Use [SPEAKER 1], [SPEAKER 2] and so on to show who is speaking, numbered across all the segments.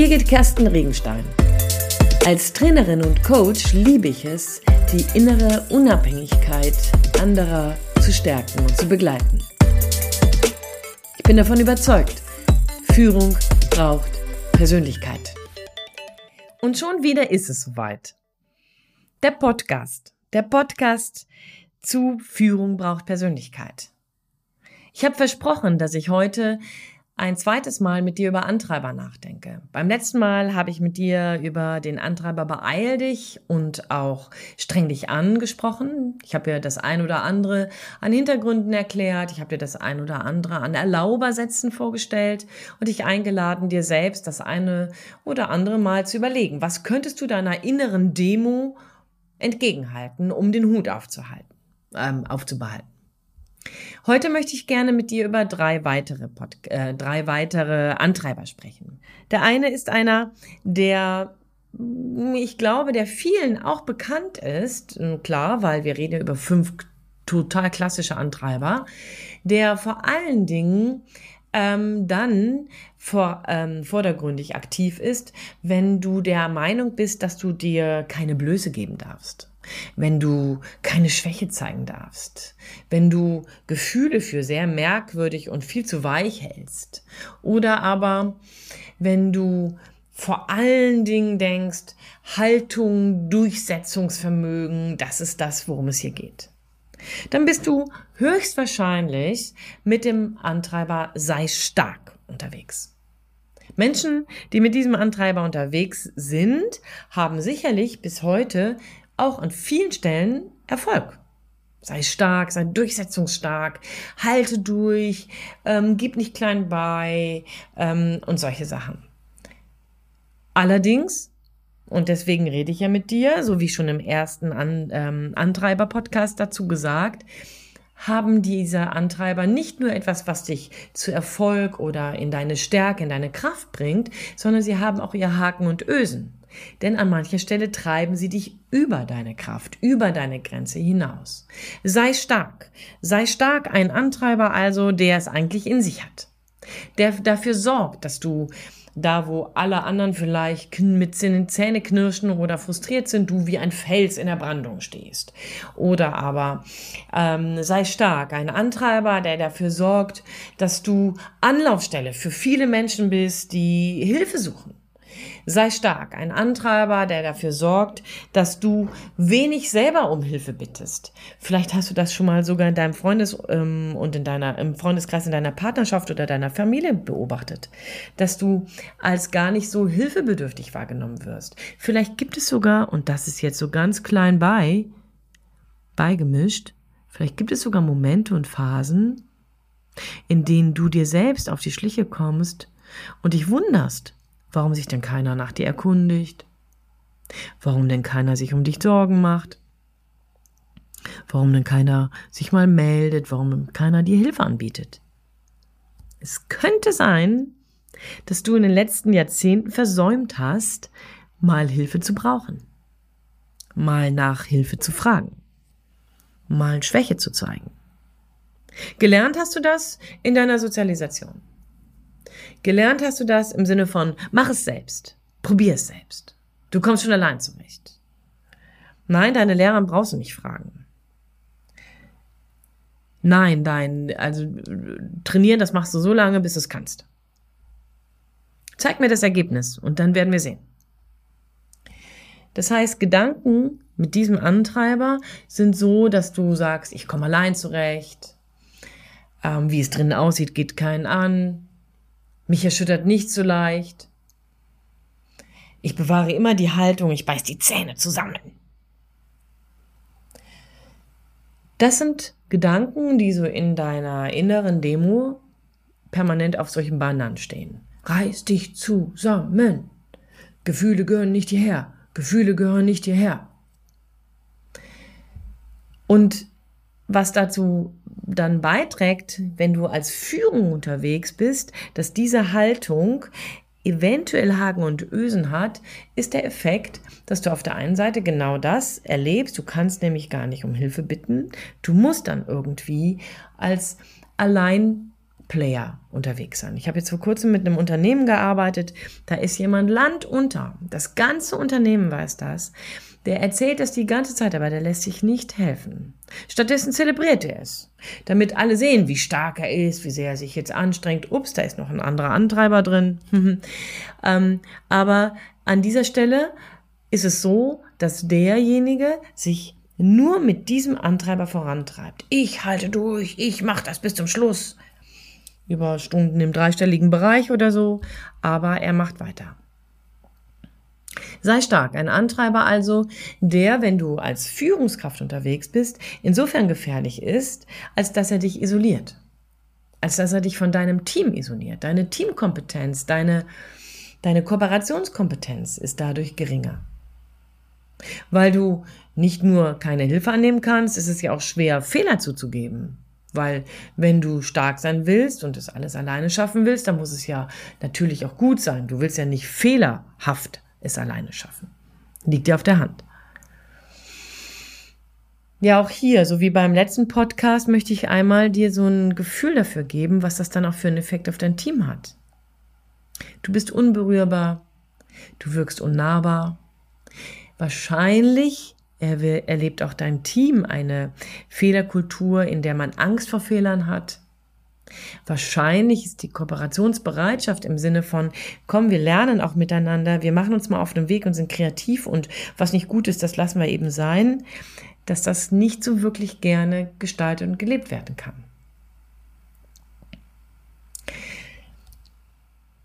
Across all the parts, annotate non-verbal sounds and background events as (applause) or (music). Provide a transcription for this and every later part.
[SPEAKER 1] Birgit Kersten Regenstein. Als Trainerin und Coach liebe ich es, die innere Unabhängigkeit anderer zu stärken und zu begleiten. Ich bin davon überzeugt, Führung braucht Persönlichkeit. Und schon wieder ist es soweit. Der Podcast. Der Podcast zu Führung braucht Persönlichkeit. Ich habe versprochen, dass ich heute ein zweites Mal mit dir über Antreiber nachdenke. Beim letzten Mal habe ich mit dir über den Antreiber Beeil dich und auch streng dich angesprochen. Ich habe dir das ein oder andere an Hintergründen erklärt. Ich habe dir das ein oder andere an Erlaubersätzen vorgestellt und dich eingeladen, dir selbst das eine oder andere Mal zu überlegen. Was könntest du deiner inneren Demo entgegenhalten, um den Hut aufzuhalten, ähm, aufzubehalten? Heute möchte ich gerne mit dir über drei weitere, Pod äh, drei weitere Antreiber sprechen. Der eine ist einer, der mm, ich glaube, der vielen auch bekannt ist, klar, weil wir reden über fünf total klassische Antreiber, der vor allen Dingen ähm, dann vor, ähm, vordergründig aktiv ist, wenn du der Meinung bist, dass du dir keine Blöße geben darfst wenn du keine Schwäche zeigen darfst, wenn du Gefühle für sehr merkwürdig und viel zu weich hältst oder aber wenn du vor allen Dingen denkst, Haltung, Durchsetzungsvermögen, das ist das, worum es hier geht. Dann bist du höchstwahrscheinlich mit dem Antreiber sei stark unterwegs. Menschen, die mit diesem Antreiber unterwegs sind, haben sicherlich bis heute auch an vielen Stellen Erfolg. Sei stark, sei durchsetzungsstark, halte durch, ähm, gib nicht klein bei ähm, und solche Sachen. Allerdings, und deswegen rede ich ja mit dir, so wie schon im ersten An ähm, Antreiber-Podcast dazu gesagt, haben diese Antreiber nicht nur etwas, was dich zu Erfolg oder in deine Stärke, in deine Kraft bringt, sondern sie haben auch ihr Haken und Ösen. Denn an mancher Stelle treiben sie dich über deine Kraft, über deine Grenze hinaus. Sei stark. Sei stark ein Antreiber also, der es eigentlich in sich hat. Der dafür sorgt, dass du da, wo alle anderen vielleicht mit Zähne knirschen oder frustriert sind, du wie ein Fels in der Brandung stehst. Oder aber ähm, sei stark, ein Antreiber, der dafür sorgt, dass du Anlaufstelle für viele Menschen bist, die Hilfe suchen. Sei stark, ein Antreiber, der dafür sorgt, dass du wenig selber um Hilfe bittest. Vielleicht hast du das schon mal sogar in deinem Freundes- ähm, und in deiner, im Freundeskreis, in deiner Partnerschaft oder deiner Familie beobachtet, dass du als gar nicht so hilfebedürftig wahrgenommen wirst. Vielleicht gibt es sogar, und das ist jetzt so ganz klein bei, beigemischt, vielleicht gibt es sogar Momente und Phasen, in denen du dir selbst auf die Schliche kommst und dich wunderst, warum sich denn keiner nach dir erkundigt, warum denn keiner sich um dich Sorgen macht, warum denn keiner sich mal meldet, warum keiner dir Hilfe anbietet. Es könnte sein, dass du in den letzten Jahrzehnten versäumt hast, mal Hilfe zu brauchen, mal nach Hilfe zu fragen, mal Schwäche zu zeigen. Gelernt hast du das in deiner Sozialisation. Gelernt hast du das im Sinne von, mach es selbst, probier es selbst. Du kommst schon allein zurecht. Nein, deine Lehrer brauchst du nicht fragen. Nein, dein, also trainieren, das machst du so lange, bis du es kannst. Zeig mir das Ergebnis und dann werden wir sehen. Das heißt, Gedanken mit diesem Antreiber sind so, dass du sagst, ich komme allein zurecht, ähm, wie es drinnen aussieht, geht keinen an, mich erschüttert nicht so leicht. Ich bewahre immer die Haltung, ich beiß die Zähne zusammen. Das sind Gedanken, die so in deiner inneren Demo permanent auf solchen Bannern stehen. Reiß dich zusammen. Gefühle gehören nicht hierher. Gefühle gehören nicht hierher. Und was dazu dann beiträgt, wenn du als Führung unterwegs bist, dass diese Haltung eventuell Haken und Ösen hat, ist der Effekt, dass du auf der einen Seite genau das erlebst. Du kannst nämlich gar nicht um Hilfe bitten. Du musst dann irgendwie als allein Player unterwegs sein. Ich habe jetzt vor kurzem mit einem Unternehmen gearbeitet, da ist jemand Land unter. Das ganze Unternehmen weiß das. Der erzählt das die ganze Zeit, aber der lässt sich nicht helfen. Stattdessen zelebriert er es, damit alle sehen, wie stark er ist, wie sehr er sich jetzt anstrengt. Ups, da ist noch ein anderer Antreiber drin. (laughs) ähm, aber an dieser Stelle ist es so, dass derjenige sich nur mit diesem Antreiber vorantreibt. Ich halte durch, ich mache das bis zum Schluss. Über Stunden im dreistelligen Bereich oder so, aber er macht weiter. Sei stark, ein Antreiber also, der, wenn du als Führungskraft unterwegs bist, insofern gefährlich ist, als dass er dich isoliert. Als dass er dich von deinem Team isoliert. Deine Teamkompetenz, deine, deine Kooperationskompetenz ist dadurch geringer. Weil du nicht nur keine Hilfe annehmen kannst, ist es ja auch schwer, Fehler zuzugeben. Weil wenn du stark sein willst und es alles alleine schaffen willst, dann muss es ja natürlich auch gut sein. Du willst ja nicht fehlerhaft es alleine schaffen. Liegt dir auf der Hand. Ja, auch hier, so wie beim letzten Podcast, möchte ich einmal dir so ein Gefühl dafür geben, was das dann auch für einen Effekt auf dein Team hat. Du bist unberührbar, du wirkst unnahbar. Wahrscheinlich erlebt auch dein Team eine Fehlerkultur, in der man Angst vor Fehlern hat, Wahrscheinlich ist die Kooperationsbereitschaft im Sinne von, komm, wir lernen auch miteinander, wir machen uns mal auf den Weg und sind kreativ und was nicht gut ist, das lassen wir eben sein, dass das nicht so wirklich gerne gestaltet und gelebt werden kann.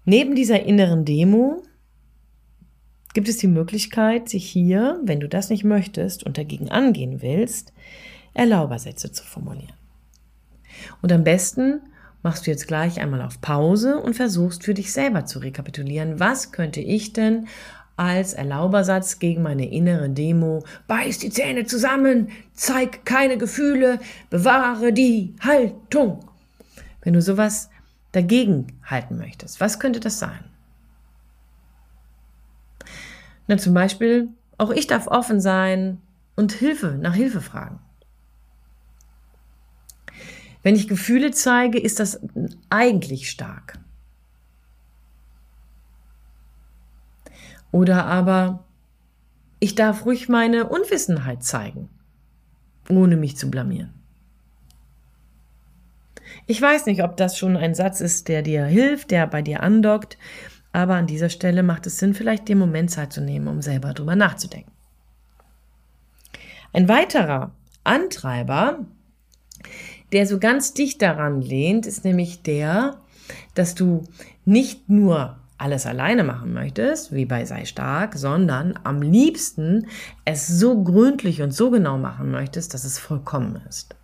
[SPEAKER 1] Neben dieser inneren Demo gibt es die Möglichkeit, sich hier, wenn du das nicht möchtest und dagegen angehen willst, Erlaubersätze zu formulieren. Und am besten machst du jetzt gleich einmal auf Pause und versuchst für dich selber zu rekapitulieren, was könnte ich denn als Erlaubersatz gegen meine innere Demo, beiß die Zähne zusammen, zeig keine Gefühle, bewahre die Haltung. Wenn du sowas dagegen halten möchtest, was könnte das sein? Na, zum Beispiel, auch ich darf offen sein und Hilfe, nach Hilfe fragen. Wenn ich Gefühle zeige, ist das eigentlich stark. Oder aber ich darf ruhig meine Unwissenheit zeigen, ohne mich zu blamieren. Ich weiß nicht, ob das schon ein Satz ist, der dir hilft, der bei dir andockt, aber an dieser Stelle macht es Sinn, vielleicht den Moment Zeit zu nehmen, um selber drüber nachzudenken. Ein weiterer Antreiber der so ganz dicht daran lehnt, ist nämlich der, dass du nicht nur alles alleine machen möchtest, wie bei Sei stark, sondern am liebsten es so gründlich und so genau machen möchtest, dass es vollkommen ist.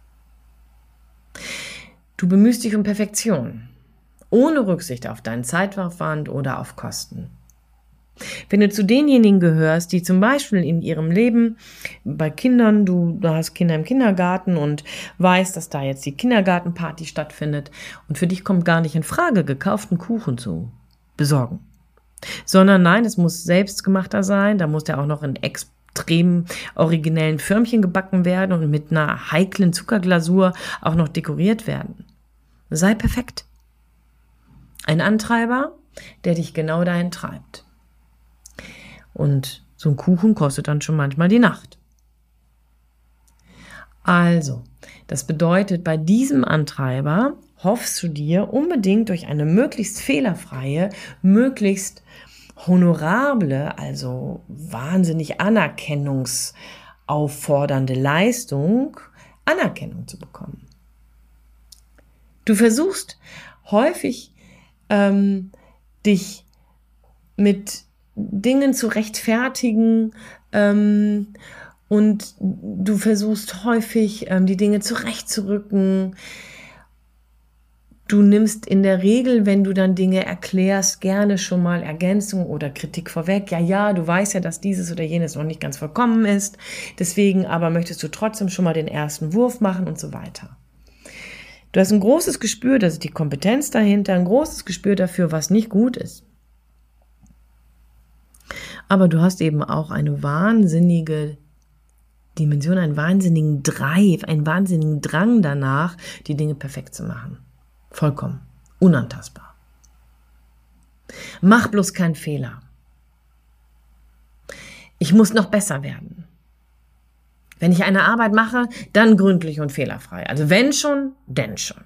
[SPEAKER 1] Du bemühst dich um Perfektion, ohne Rücksicht auf deinen Zeitaufwand oder auf Kosten. Wenn du zu denjenigen gehörst, die zum Beispiel in ihrem Leben bei Kindern, du, du hast Kinder im Kindergarten und weißt, dass da jetzt die Kindergartenparty stattfindet und für dich kommt gar nicht in Frage, gekauften Kuchen zu besorgen. Sondern nein, es muss selbstgemachter sein, da muss der auch noch in extrem originellen Förmchen gebacken werden und mit einer heiklen Zuckerglasur auch noch dekoriert werden. Sei perfekt. Ein Antreiber, der dich genau dahin treibt. Und so ein Kuchen kostet dann schon manchmal die Nacht. Also, das bedeutet, bei diesem Antreiber hoffst du dir unbedingt durch eine möglichst fehlerfreie, möglichst honorable, also wahnsinnig anerkennungsauffordernde Leistung, Anerkennung zu bekommen. Du versuchst häufig ähm, dich mit Dingen zu rechtfertigen ähm, und du versuchst häufig ähm, die Dinge zurechtzurücken. Du nimmst in der Regel, wenn du dann Dinge erklärst, gerne schon mal Ergänzung oder Kritik vorweg. Ja, ja, du weißt ja, dass dieses oder jenes noch nicht ganz vollkommen ist. Deswegen aber möchtest du trotzdem schon mal den ersten Wurf machen und so weiter. Du hast ein großes Gespür, das ist die Kompetenz dahinter, ein großes Gespür dafür, was nicht gut ist. Aber du hast eben auch eine wahnsinnige Dimension, einen wahnsinnigen Drive, einen wahnsinnigen Drang danach, die Dinge perfekt zu machen. Vollkommen. unantastbar. Mach bloß keinen Fehler. Ich muss noch besser werden. Wenn ich eine Arbeit mache, dann gründlich und fehlerfrei. Also wenn schon, denn schon.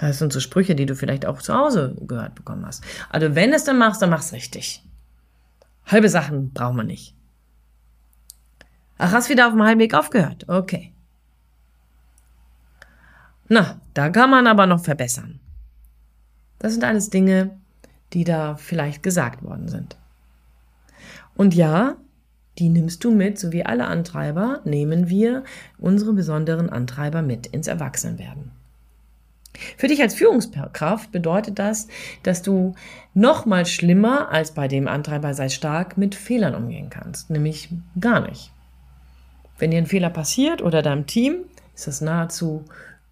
[SPEAKER 1] Das sind so Sprüche, die du vielleicht auch zu Hause gehört bekommen hast. Also wenn es dann machst, dann mach's richtig. Halbe Sachen brauchen wir nicht. Ach, hast wieder auf dem Heimweg aufgehört? Okay. Na, da kann man aber noch verbessern. Das sind alles Dinge, die da vielleicht gesagt worden sind. Und ja, die nimmst du mit, so wie alle Antreiber, nehmen wir unsere besonderen Antreiber mit ins Erwachsenwerden. Für dich als Führungskraft bedeutet das, dass du noch mal schlimmer als bei dem Antreiber sei stark mit Fehlern umgehen kannst, nämlich gar nicht. Wenn dir ein Fehler passiert oder deinem Team, ist das nahezu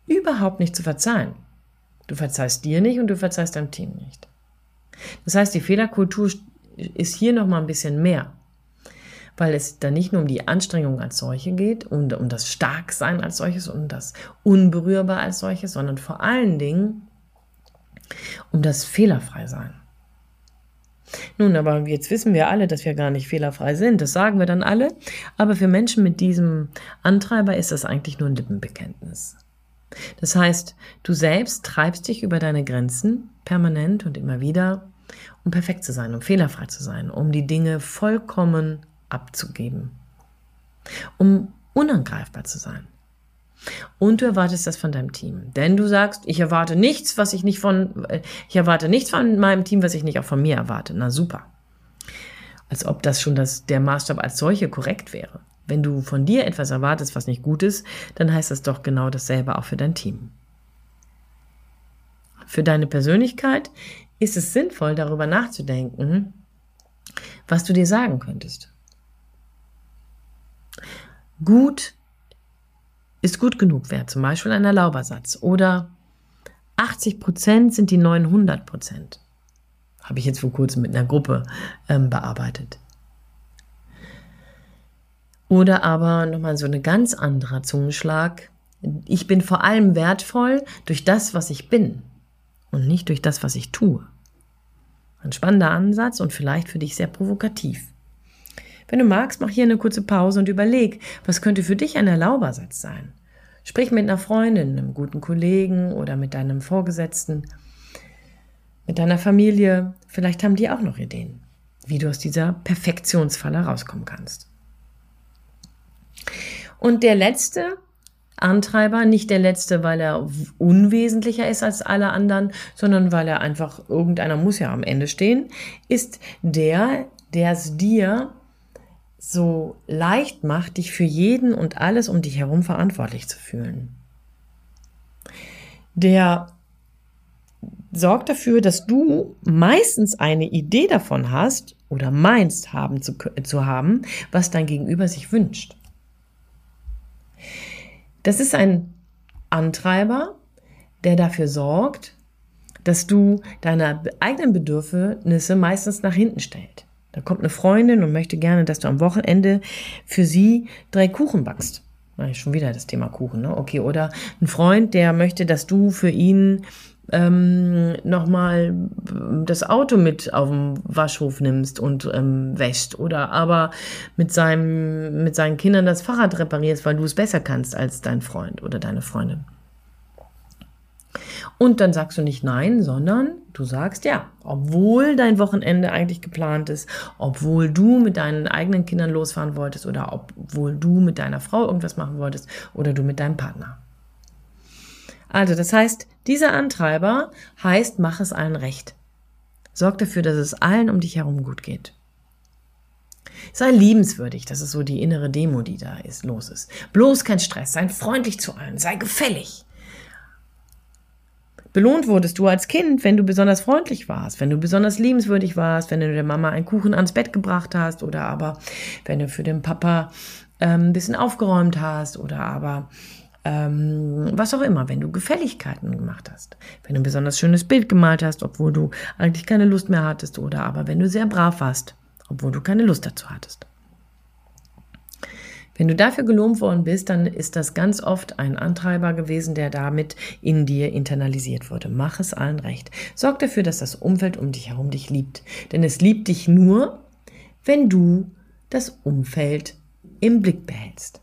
[SPEAKER 1] überhaupt nicht zu verzeihen. Du verzeihst dir nicht und du verzeihst deinem Team nicht. Das heißt, die Fehlerkultur ist hier noch mal ein bisschen mehr weil es da nicht nur um die Anstrengung als solche geht und um das Starksein als solches und das Unberührbar als solches, sondern vor allen Dingen um das Fehlerfrei-Sein. Nun, aber jetzt wissen wir alle, dass wir gar nicht fehlerfrei sind. Das sagen wir dann alle. Aber für Menschen mit diesem Antreiber ist das eigentlich nur ein Lippenbekenntnis. Das heißt, du selbst treibst dich über deine Grenzen permanent und immer wieder, um perfekt zu sein, um fehlerfrei zu sein, um die Dinge vollkommen abzugeben, um unangreifbar zu sein. Und du erwartest das von deinem Team. Denn du sagst, ich erwarte nichts, was ich nicht von, ich erwarte nichts von meinem Team, was ich nicht auch von mir erwarte. Na super. Als ob das schon das, der Maßstab als solche korrekt wäre. Wenn du von dir etwas erwartest, was nicht gut ist, dann heißt das doch genau dasselbe auch für dein Team. Für deine Persönlichkeit ist es sinnvoll, darüber nachzudenken, was du dir sagen könntest. Gut ist gut genug wert, zum Beispiel ein Erlaubersatz. Oder 80 Prozent sind die 900 Prozent. Habe ich jetzt vor kurzem mit einer Gruppe ähm, bearbeitet. Oder aber nochmal so ein ganz anderer Zungenschlag. Ich bin vor allem wertvoll durch das, was ich bin und nicht durch das, was ich tue. Ein spannender Ansatz und vielleicht für dich sehr provokativ. Wenn du magst, mach hier eine kurze Pause und überleg, was könnte für dich ein Erlaubersatz sein. Sprich mit einer Freundin, einem guten Kollegen oder mit deinem Vorgesetzten, mit deiner Familie. Vielleicht haben die auch noch Ideen, wie du aus dieser Perfektionsfalle rauskommen kannst. Und der letzte Antreiber, nicht der letzte, weil er unwesentlicher ist als alle anderen, sondern weil er einfach, irgendeiner muss ja am Ende stehen, ist der, der es dir so leicht macht, dich für jeden und alles um dich herum verantwortlich zu fühlen. Der sorgt dafür, dass du meistens eine Idee davon hast oder meinst haben zu, zu haben, was dein Gegenüber sich wünscht. Das ist ein Antreiber, der dafür sorgt, dass du deine eigenen Bedürfnisse meistens nach hinten stellst. Da kommt eine Freundin und möchte gerne, dass du am Wochenende für sie drei Kuchen backst. Schon wieder das Thema Kuchen, ne? Okay, oder ein Freund, der möchte, dass du für ihn ähm, nochmal das Auto mit auf dem Waschhof nimmst und ähm, wäscht oder aber mit seinem mit seinen Kindern das Fahrrad reparierst, weil du es besser kannst als dein Freund oder deine Freundin. Und dann sagst du nicht nein, sondern du sagst ja, obwohl dein Wochenende eigentlich geplant ist, obwohl du mit deinen eigenen Kindern losfahren wolltest oder obwohl du mit deiner Frau irgendwas machen wolltest oder du mit deinem Partner. Also das heißt, dieser Antreiber heißt, mach es allen recht. Sorg dafür, dass es allen um dich herum gut geht. Sei liebenswürdig, das ist so die innere Demo, die da ist, los ist. Bloß kein Stress, sei freundlich zu allen, sei gefällig. Belohnt wurdest du als Kind, wenn du besonders freundlich warst, wenn du besonders liebenswürdig warst, wenn du der Mama einen Kuchen ans Bett gebracht hast oder aber wenn du für den Papa ähm, ein bisschen aufgeräumt hast oder aber ähm, was auch immer, wenn du Gefälligkeiten gemacht hast, wenn du ein besonders schönes Bild gemalt hast, obwohl du eigentlich keine Lust mehr hattest oder aber wenn du sehr brav warst, obwohl du keine Lust dazu hattest. Wenn du dafür gelobt worden bist, dann ist das ganz oft ein Antreiber gewesen, der damit in dir internalisiert wurde. Mach es allen recht. Sorg dafür, dass das Umfeld um dich herum dich liebt. Denn es liebt dich nur, wenn du das Umfeld im Blick behältst.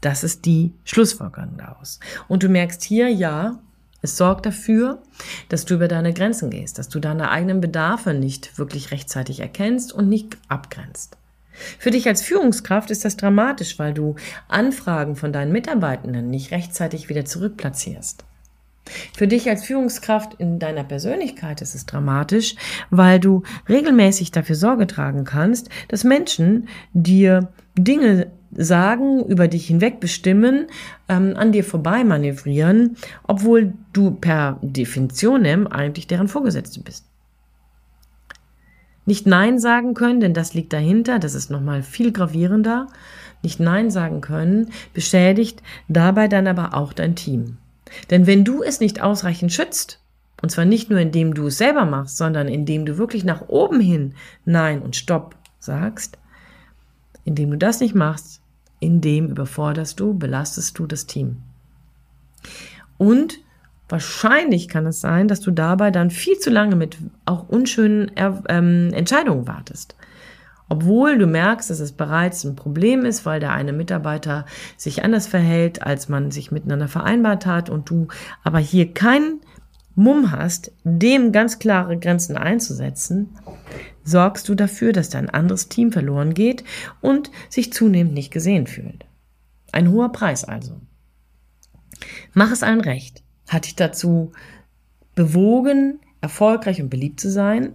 [SPEAKER 1] Das ist die Schlussfolgerung daraus. Und du merkst hier, ja, es sorgt dafür, dass du über deine Grenzen gehst, dass du deine eigenen Bedarfe nicht wirklich rechtzeitig erkennst und nicht abgrenzt. Für dich als Führungskraft ist das dramatisch, weil du Anfragen von deinen Mitarbeitenden nicht rechtzeitig wieder zurückplatzierst. Für dich als Führungskraft in deiner Persönlichkeit ist es dramatisch, weil du regelmäßig dafür Sorge tragen kannst, dass Menschen dir Dinge sagen, über dich hinweg bestimmen, ähm, an dir vorbei manövrieren, obwohl du per Definition eigentlich deren Vorgesetzte bist. Nicht Nein sagen können, denn das liegt dahinter, das ist nochmal viel gravierender. Nicht Nein sagen können, beschädigt dabei dann aber auch dein Team. Denn wenn du es nicht ausreichend schützt, und zwar nicht nur indem du es selber machst, sondern indem du wirklich nach oben hin Nein und Stopp sagst, indem du das nicht machst, indem überforderst du, belastest du das Team. Und Wahrscheinlich kann es sein, dass du dabei dann viel zu lange mit auch unschönen ähm, Entscheidungen wartest. Obwohl du merkst, dass es bereits ein Problem ist, weil der eine Mitarbeiter sich anders verhält, als man sich miteinander vereinbart hat und du aber hier keinen Mumm hast, dem ganz klare Grenzen einzusetzen, sorgst du dafür, dass dein anderes Team verloren geht und sich zunehmend nicht gesehen fühlt. Ein hoher Preis also. Mach es allen recht hat dich dazu bewogen, erfolgreich und beliebt zu sein,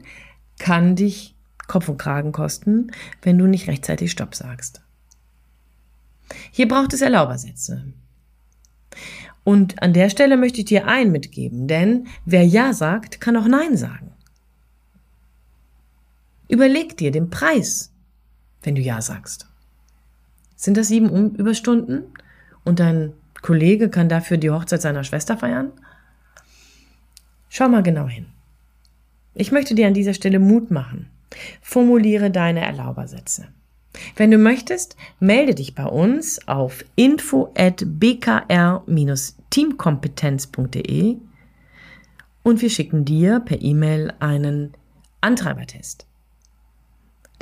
[SPEAKER 1] kann dich Kopf und Kragen kosten, wenn du nicht rechtzeitig Stopp sagst. Hier braucht es Erlaubersätze. Und an der Stelle möchte ich dir ein mitgeben, denn wer Ja sagt, kann auch Nein sagen. Überleg dir den Preis, wenn du Ja sagst. Sind das sieben Überstunden und dein Kollege kann dafür die Hochzeit seiner Schwester feiern? Schau mal genau hin. Ich möchte dir an dieser Stelle Mut machen. Formuliere deine Erlaubersätze. Wenn du möchtest, melde dich bei uns auf info at bkr-teamkompetenz.de und wir schicken dir per E-Mail einen Antreibertest.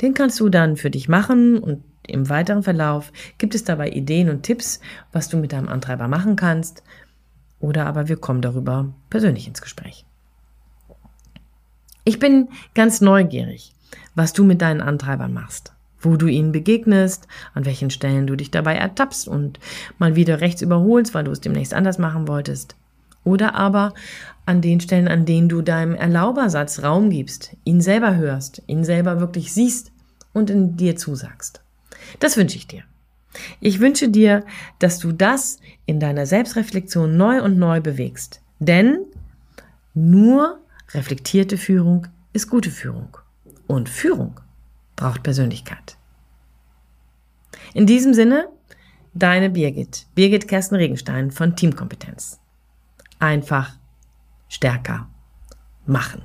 [SPEAKER 1] Den kannst du dann für dich machen und im weiteren Verlauf gibt es dabei Ideen und Tipps, was du mit deinem Antreiber machen kannst, oder aber wir kommen darüber persönlich ins Gespräch. Ich bin ganz neugierig, was du mit deinen Antreibern machst, wo du ihnen begegnest, an welchen Stellen du dich dabei ertappst und mal wieder rechts überholst, weil du es demnächst anders machen wolltest. Oder aber an den Stellen, an denen du deinem Erlaubersatz Raum gibst, ihn selber hörst, ihn selber wirklich siehst und in dir zusagst. Das wünsche ich dir. Ich wünsche dir, dass du das in deiner Selbstreflexion neu und neu bewegst. Denn nur reflektierte Führung ist gute Führung. Und Führung braucht Persönlichkeit. In diesem Sinne, deine Birgit, Birgit Kersten Regenstein von Teamkompetenz. Einfach stärker machen.